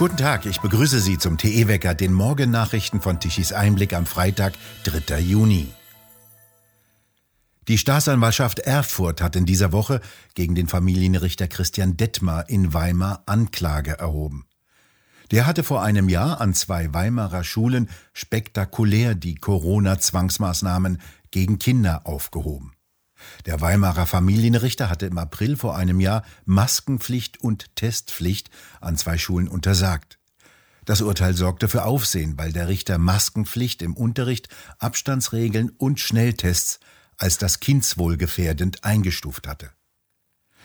Guten Tag, ich begrüße Sie zum TE-Wecker, den Morgennachrichten von Tichys Einblick am Freitag, 3. Juni. Die Staatsanwaltschaft Erfurt hat in dieser Woche gegen den Familienrichter Christian Detmar in Weimar Anklage erhoben. Der hatte vor einem Jahr an zwei Weimarer Schulen spektakulär die Corona-Zwangsmaßnahmen gegen Kinder aufgehoben. Der Weimarer Familienrichter hatte im April vor einem Jahr Maskenpflicht und Testpflicht an zwei Schulen untersagt. Das Urteil sorgte für Aufsehen, weil der Richter Maskenpflicht im Unterricht, Abstandsregeln und Schnelltests als das Kindswohl gefährdend eingestuft hatte.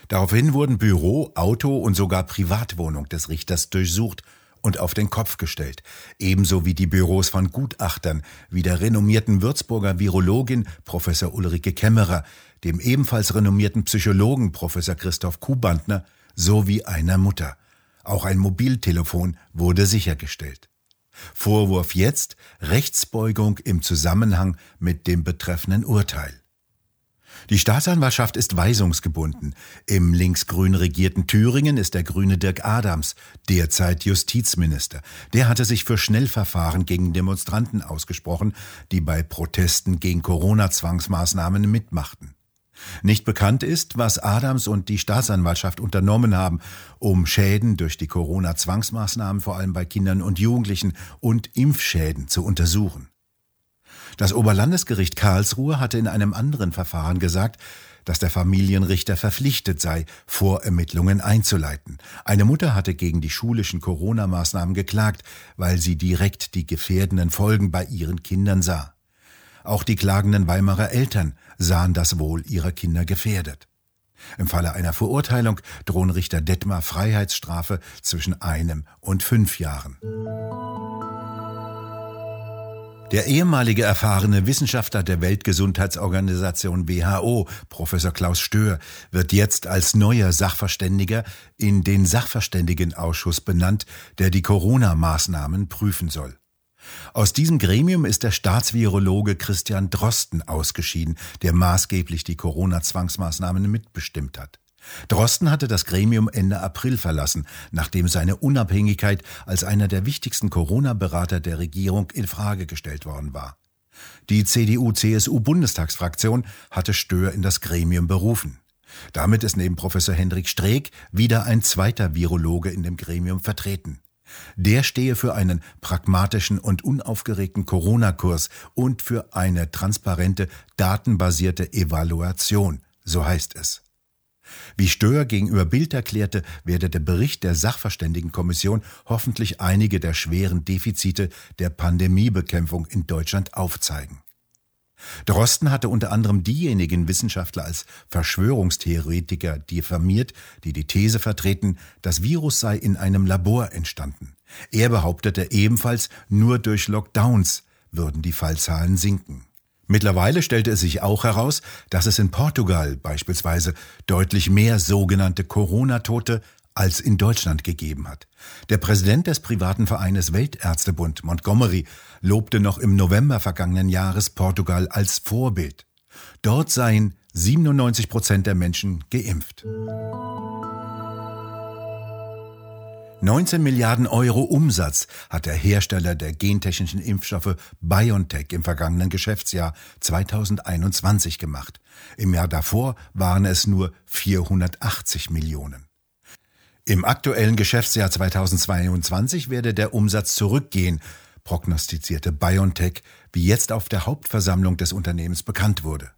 Daraufhin wurden Büro, Auto und sogar Privatwohnung des Richters durchsucht und auf den Kopf gestellt, ebenso wie die Büros von Gutachtern wie der renommierten Würzburger Virologin Professor Ulrike Kämmerer, dem ebenfalls renommierten Psychologen Professor Christoph Kubantner sowie einer Mutter. Auch ein Mobiltelefon wurde sichergestellt. Vorwurf jetzt Rechtsbeugung im Zusammenhang mit dem betreffenden Urteil. Die Staatsanwaltschaft ist weisungsgebunden. Im linksgrün regierten Thüringen ist der grüne Dirk Adams derzeit Justizminister. Der hatte sich für Schnellverfahren gegen Demonstranten ausgesprochen, die bei Protesten gegen Corona-Zwangsmaßnahmen mitmachten. Nicht bekannt ist, was Adams und die Staatsanwaltschaft unternommen haben, um Schäden durch die Corona-Zwangsmaßnahmen vor allem bei Kindern und Jugendlichen und Impfschäden zu untersuchen. Das Oberlandesgericht Karlsruhe hatte in einem anderen Verfahren gesagt, dass der Familienrichter verpflichtet sei, Vorermittlungen einzuleiten. Eine Mutter hatte gegen die schulischen Corona-Maßnahmen geklagt, weil sie direkt die gefährdenden Folgen bei ihren Kindern sah. Auch die klagenden Weimarer Eltern sahen das Wohl ihrer Kinder gefährdet. Im Falle einer Verurteilung drohen Richter Detmar Freiheitsstrafe zwischen einem und fünf Jahren. Der ehemalige erfahrene Wissenschaftler der Weltgesundheitsorganisation WHO, Professor Klaus Stöhr, wird jetzt als neuer Sachverständiger in den Sachverständigenausschuss benannt, der die Corona-Maßnahmen prüfen soll. Aus diesem Gremium ist der Staatsvirologe Christian Drosten ausgeschieden, der maßgeblich die Corona-Zwangsmaßnahmen mitbestimmt hat. Drosten hatte das Gremium Ende April verlassen, nachdem seine Unabhängigkeit als einer der wichtigsten Corona-Berater der Regierung in Frage gestellt worden war. Die CDU-CSU-Bundestagsfraktion hatte Stör in das Gremium berufen. Damit ist neben Professor Hendrik Streeck wieder ein zweiter Virologe in dem Gremium vertreten. Der stehe für einen pragmatischen und unaufgeregten Corona-Kurs und für eine transparente, datenbasierte Evaluation, so heißt es. Wie Stör gegenüber Bild erklärte, werde der Bericht der Sachverständigenkommission hoffentlich einige der schweren Defizite der Pandemiebekämpfung in Deutschland aufzeigen. Drosten hatte unter anderem diejenigen Wissenschaftler als Verschwörungstheoretiker diffamiert, die die These vertreten, das Virus sei in einem Labor entstanden. Er behauptete ebenfalls, nur durch Lockdowns würden die Fallzahlen sinken. Mittlerweile stellte es sich auch heraus, dass es in Portugal beispielsweise deutlich mehr sogenannte Corona-Tote als in Deutschland gegeben hat. Der Präsident des privaten Vereines Weltärztebund Montgomery lobte noch im November vergangenen Jahres Portugal als Vorbild. Dort seien 97 Prozent der Menschen geimpft. 19 Milliarden Euro Umsatz hat der Hersteller der gentechnischen Impfstoffe BioNTech im vergangenen Geschäftsjahr 2021 gemacht. Im Jahr davor waren es nur 480 Millionen. Im aktuellen Geschäftsjahr 2022 werde der Umsatz zurückgehen, prognostizierte BioNTech, wie jetzt auf der Hauptversammlung des Unternehmens bekannt wurde.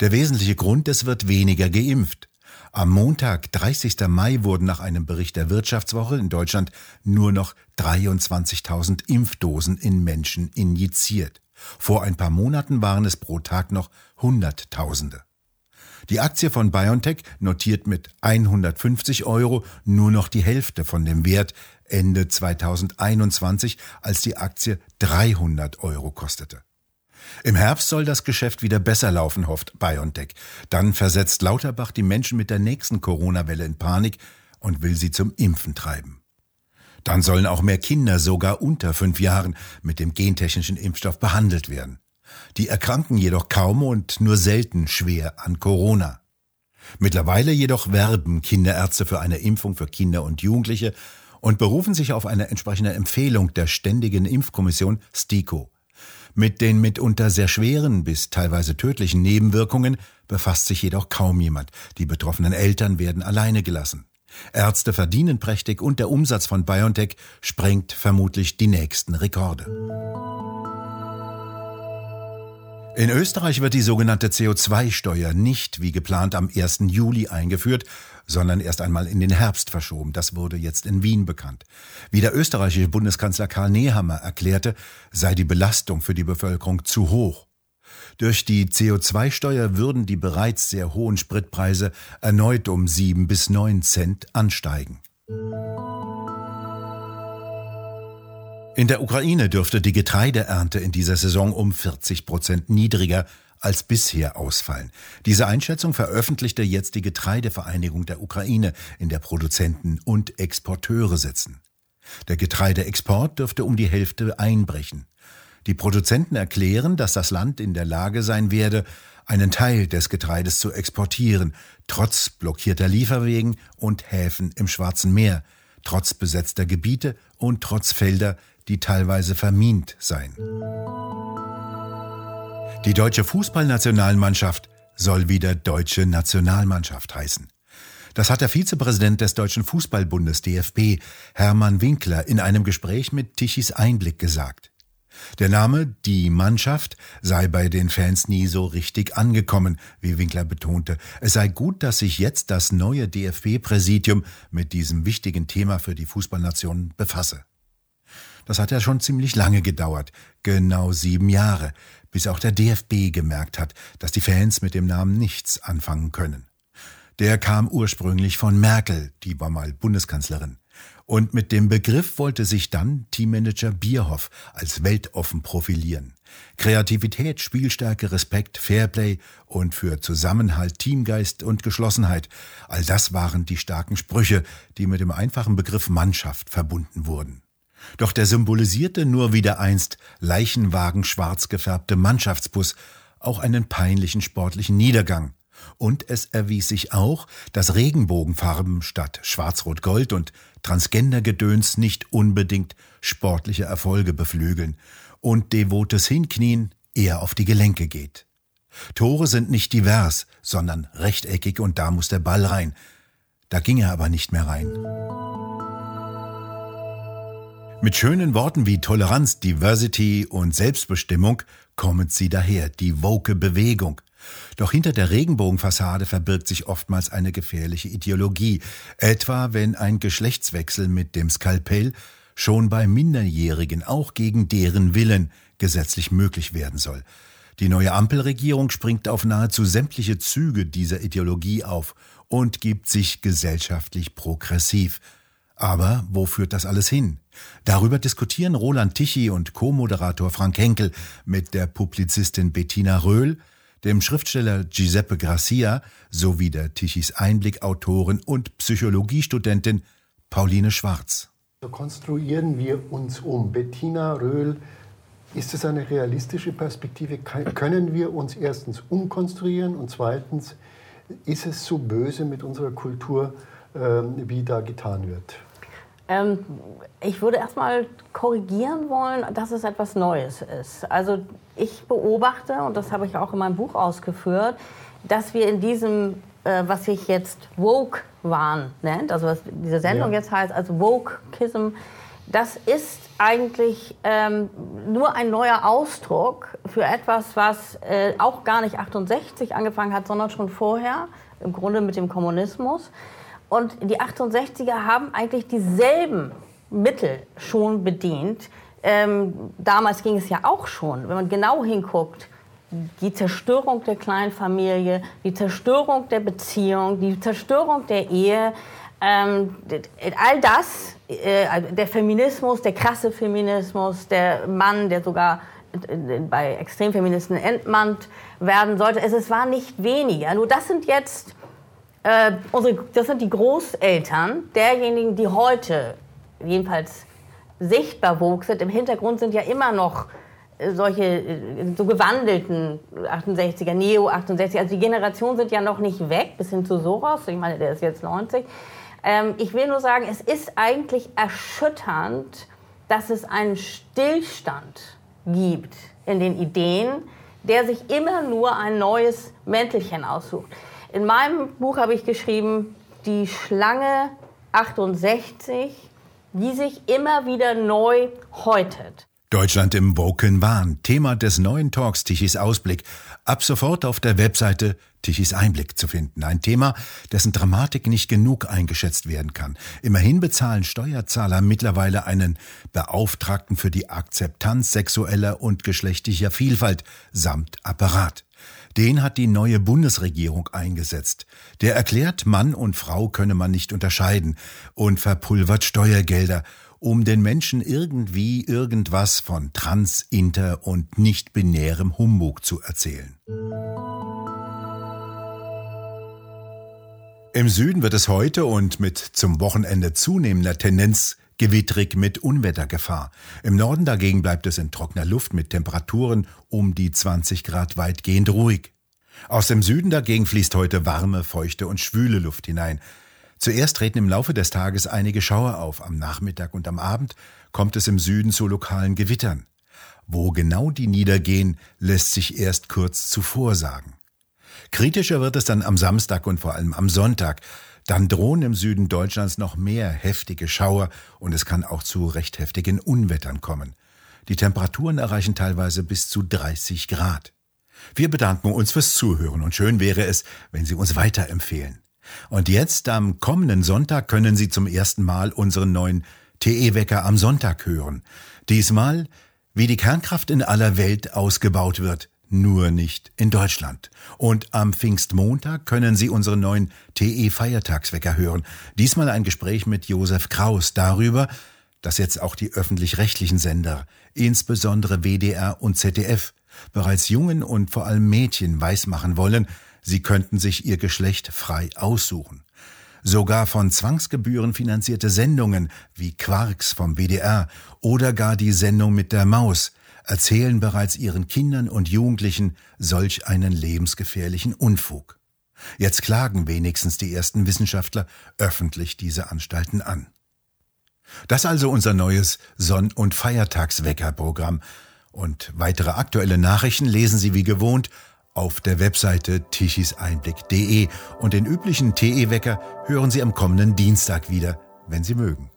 Der wesentliche Grund, es wird weniger geimpft. Am Montag, 30. Mai, wurden nach einem Bericht der Wirtschaftswoche in Deutschland nur noch 23.000 Impfdosen in Menschen injiziert. Vor ein paar Monaten waren es pro Tag noch Hunderttausende. Die Aktie von BioNTech notiert mit 150 Euro nur noch die Hälfte von dem Wert Ende 2021, als die Aktie 300 Euro kostete. Im Herbst soll das Geschäft wieder besser laufen, hofft BioNTech. Dann versetzt Lauterbach die Menschen mit der nächsten Corona-Welle in Panik und will sie zum Impfen treiben. Dann sollen auch mehr Kinder, sogar unter fünf Jahren, mit dem gentechnischen Impfstoff behandelt werden. Die erkranken jedoch kaum und nur selten schwer an Corona. Mittlerweile jedoch werben Kinderärzte für eine Impfung für Kinder und Jugendliche und berufen sich auf eine entsprechende Empfehlung der Ständigen Impfkommission STIKO. Mit den mitunter sehr schweren bis teilweise tödlichen Nebenwirkungen befasst sich jedoch kaum jemand. Die betroffenen Eltern werden alleine gelassen. Ärzte verdienen prächtig und der Umsatz von BioNTech sprengt vermutlich die nächsten Rekorde. In Österreich wird die sogenannte CO2-Steuer nicht wie geplant am 1. Juli eingeführt, sondern erst einmal in den Herbst verschoben. Das wurde jetzt in Wien bekannt. Wie der österreichische Bundeskanzler Karl Nehammer erklärte, sei die Belastung für die Bevölkerung zu hoch. Durch die CO2-Steuer würden die bereits sehr hohen Spritpreise erneut um sieben bis neun Cent ansteigen. In der Ukraine dürfte die Getreideernte in dieser Saison um 40 Prozent niedriger als bisher ausfallen. Diese Einschätzung veröffentlichte jetzt die Getreidevereinigung der Ukraine, in der Produzenten und Exporteure sitzen. Der Getreideexport dürfte um die Hälfte einbrechen. Die Produzenten erklären, dass das Land in der Lage sein werde, einen Teil des Getreides zu exportieren, trotz blockierter Lieferwegen und Häfen im Schwarzen Meer, trotz besetzter Gebiete und trotz Felder, die teilweise vermint seien. Die deutsche Fußballnationalmannschaft soll wieder deutsche Nationalmannschaft heißen. Das hat der Vizepräsident des Deutschen Fußballbundes DFB, Hermann Winkler, in einem Gespräch mit Tichys Einblick gesagt. Der Name Die Mannschaft sei bei den Fans nie so richtig angekommen, wie Winkler betonte. Es sei gut, dass sich jetzt das neue DFB-Präsidium mit diesem wichtigen Thema für die Fußballnation befasse. Das hat ja schon ziemlich lange gedauert, genau sieben Jahre, bis auch der DFB gemerkt hat, dass die Fans mit dem Namen nichts anfangen können. Der kam ursprünglich von Merkel, die war mal Bundeskanzlerin. Und mit dem Begriff wollte sich dann Teammanager Bierhoff als weltoffen profilieren. Kreativität, Spielstärke, Respekt, Fairplay und für Zusammenhalt, Teamgeist und Geschlossenheit, all das waren die starken Sprüche, die mit dem einfachen Begriff Mannschaft verbunden wurden. Doch der symbolisierte nur wieder einst Leichenwagen schwarz gefärbte Mannschaftsbus auch einen peinlichen sportlichen Niedergang. Und es erwies sich auch, dass Regenbogenfarben statt Schwarz-Rot-Gold und Transgendergedöns nicht unbedingt sportliche Erfolge beflügeln und devotes Hinknien eher auf die Gelenke geht. Tore sind nicht divers, sondern rechteckig und da muss der Ball rein. Da ging er aber nicht mehr rein. Mit schönen Worten wie Toleranz, Diversity und Selbstbestimmung kommt sie daher, die woke Bewegung. Doch hinter der Regenbogenfassade verbirgt sich oftmals eine gefährliche Ideologie, etwa wenn ein Geschlechtswechsel mit dem Skalpell schon bei Minderjährigen auch gegen deren Willen gesetzlich möglich werden soll. Die neue Ampelregierung springt auf nahezu sämtliche Züge dieser Ideologie auf und gibt sich gesellschaftlich progressiv. Aber wo führt das alles hin? Darüber diskutieren Roland Tichy und Co-Moderator Frank Henkel mit der Publizistin Bettina Röhl, dem Schriftsteller Giuseppe Gracia sowie der Tichys Einblick-Autorin und Psychologiestudentin Pauline Schwarz. So konstruieren wir uns um. Bettina Röhl, ist es eine realistische Perspektive? Können wir uns erstens umkonstruieren und zweitens, ist es so böse mit unserer Kultur, ähm, wie da getan wird? Ähm, ich würde erstmal korrigieren wollen, dass es etwas Neues ist. Also ich beobachte, und das habe ich auch in meinem Buch ausgeführt, dass wir in diesem, äh, was sich jetzt Woke-Wahn nennt, also was diese Sendung ja. jetzt heißt, also Woke-Kism, das ist eigentlich ähm, nur ein neuer Ausdruck für etwas, was äh, auch gar nicht 68 angefangen hat, sondern schon vorher, im Grunde mit dem Kommunismus. Und die 68er haben eigentlich dieselben Mittel schon bedient. Ähm, damals ging es ja auch schon, wenn man genau hinguckt, die Zerstörung der Kleinfamilie, die Zerstörung der Beziehung, die Zerstörung der Ehe, ähm, all das, äh, der Feminismus, der krasse Feminismus, der Mann, der sogar äh, bei Extremfeministen entmannt werden sollte. Es, es war nicht weniger. Nur das sind jetzt äh, unsere, das sind die Großeltern derjenigen, die heute jedenfalls sichtbar woke sind. Im Hintergrund sind ja immer noch solche äh, so gewandelten 68er, Neo 68, also die Generationen sind ja noch nicht weg, bis hin zu Soros, ich meine, der ist jetzt 90. Ähm, ich will nur sagen, es ist eigentlich erschütternd, dass es einen Stillstand gibt in den Ideen, der sich immer nur ein neues Mäntelchen aussucht. In meinem Buch habe ich geschrieben, die Schlange 68, die sich immer wieder neu häutet. Deutschland im Woken Wahn, Thema des neuen Talks Tichys Ausblick, ab sofort auf der Webseite Tichys Einblick zu finden. Ein Thema, dessen Dramatik nicht genug eingeschätzt werden kann. Immerhin bezahlen Steuerzahler mittlerweile einen Beauftragten für die Akzeptanz sexueller und geschlechtlicher Vielfalt samt Apparat. Den hat die neue Bundesregierung eingesetzt. Der erklärt, Mann und Frau könne man nicht unterscheiden und verpulvert Steuergelder um den Menschen irgendwie irgendwas von trans, inter und nicht-binärem Humbug zu erzählen. Im Süden wird es heute und mit zum Wochenende zunehmender Tendenz gewittrig mit Unwettergefahr. Im Norden dagegen bleibt es in trockener Luft mit Temperaturen um die 20 Grad weitgehend ruhig. Aus dem Süden dagegen fließt heute warme, feuchte und schwüle Luft hinein. Zuerst treten im Laufe des Tages einige Schauer auf. Am Nachmittag und am Abend kommt es im Süden zu lokalen Gewittern. Wo genau die niedergehen, lässt sich erst kurz zuvor sagen. Kritischer wird es dann am Samstag und vor allem am Sonntag. Dann drohen im Süden Deutschlands noch mehr heftige Schauer und es kann auch zu recht heftigen Unwettern kommen. Die Temperaturen erreichen teilweise bis zu 30 Grad. Wir bedanken uns fürs Zuhören und schön wäre es, wenn Sie uns weiterempfehlen. Und jetzt am kommenden Sonntag können Sie zum ersten Mal unseren neuen TE-Wecker am Sonntag hören. Diesmal, wie die Kernkraft in aller Welt ausgebaut wird, nur nicht in Deutschland. Und am Pfingstmontag können Sie unseren neuen TE-Feiertagswecker hören. Diesmal ein Gespräch mit Josef Kraus darüber, dass jetzt auch die öffentlich-rechtlichen Sender, insbesondere WDR und ZDF, bereits Jungen und vor allem Mädchen weismachen wollen, Sie könnten sich ihr Geschlecht frei aussuchen. Sogar von Zwangsgebühren finanzierte Sendungen wie Quarks vom BDR oder gar die Sendung mit der Maus erzählen bereits ihren Kindern und Jugendlichen solch einen lebensgefährlichen Unfug. Jetzt klagen wenigstens die ersten Wissenschaftler öffentlich diese Anstalten an. Das also unser neues Sonn- und Feiertagsweckerprogramm. Und weitere aktuelle Nachrichten lesen Sie wie gewohnt auf der Webseite tichiseinblick.de und den üblichen TE-Wecker hören Sie am kommenden Dienstag wieder, wenn Sie mögen.